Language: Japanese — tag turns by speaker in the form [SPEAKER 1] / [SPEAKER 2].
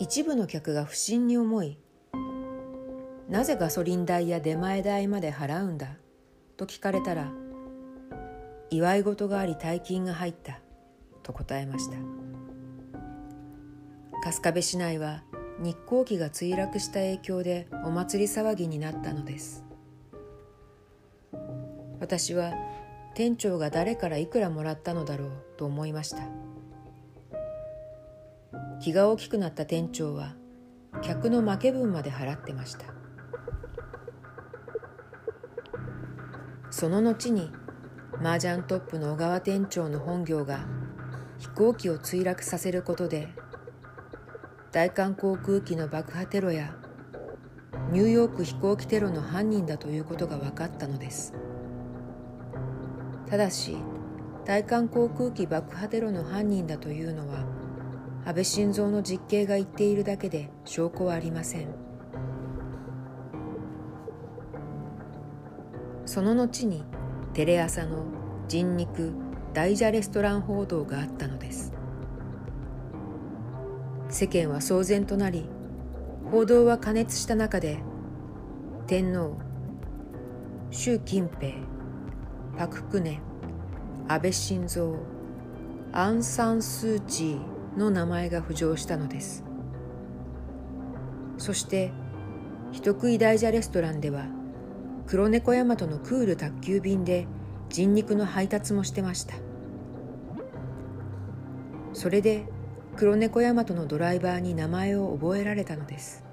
[SPEAKER 1] 一部の客が不審に思いなぜガソリン代や出前代まで払うんだ？と聞かれたら祝い事があり大金が入ったと答えました。春日部市内は日航機が墜落した影響でお祭り騒ぎになったのです。私は店長が誰からいくらもらったのだろう？と思いました。気が大きくなった店長は客の負け分まで払ってました。その後に麻雀トップの小川店長の本業が飛行機を墜落させることで大韓航空機の爆破テロやニューヨーク飛行機テロの犯人だということが分かったのです。ただし大韓航空機爆破テロの犯人だというのは安倍晋三の実刑が言っているだけで証拠はありません。その後にテレ朝の人肉大蛇レストラン報道があったのです。世間は騒然となり報道は過熱した中で天皇習近平パク・クネ安倍晋三アン・サン・スー・チーの名前が浮上したのです。そして人食い大蛇レストランでは黒猫大和のクール宅急便で人肉の配達もしてました。それで黒猫大和のドライバーに名前を覚えられたのです。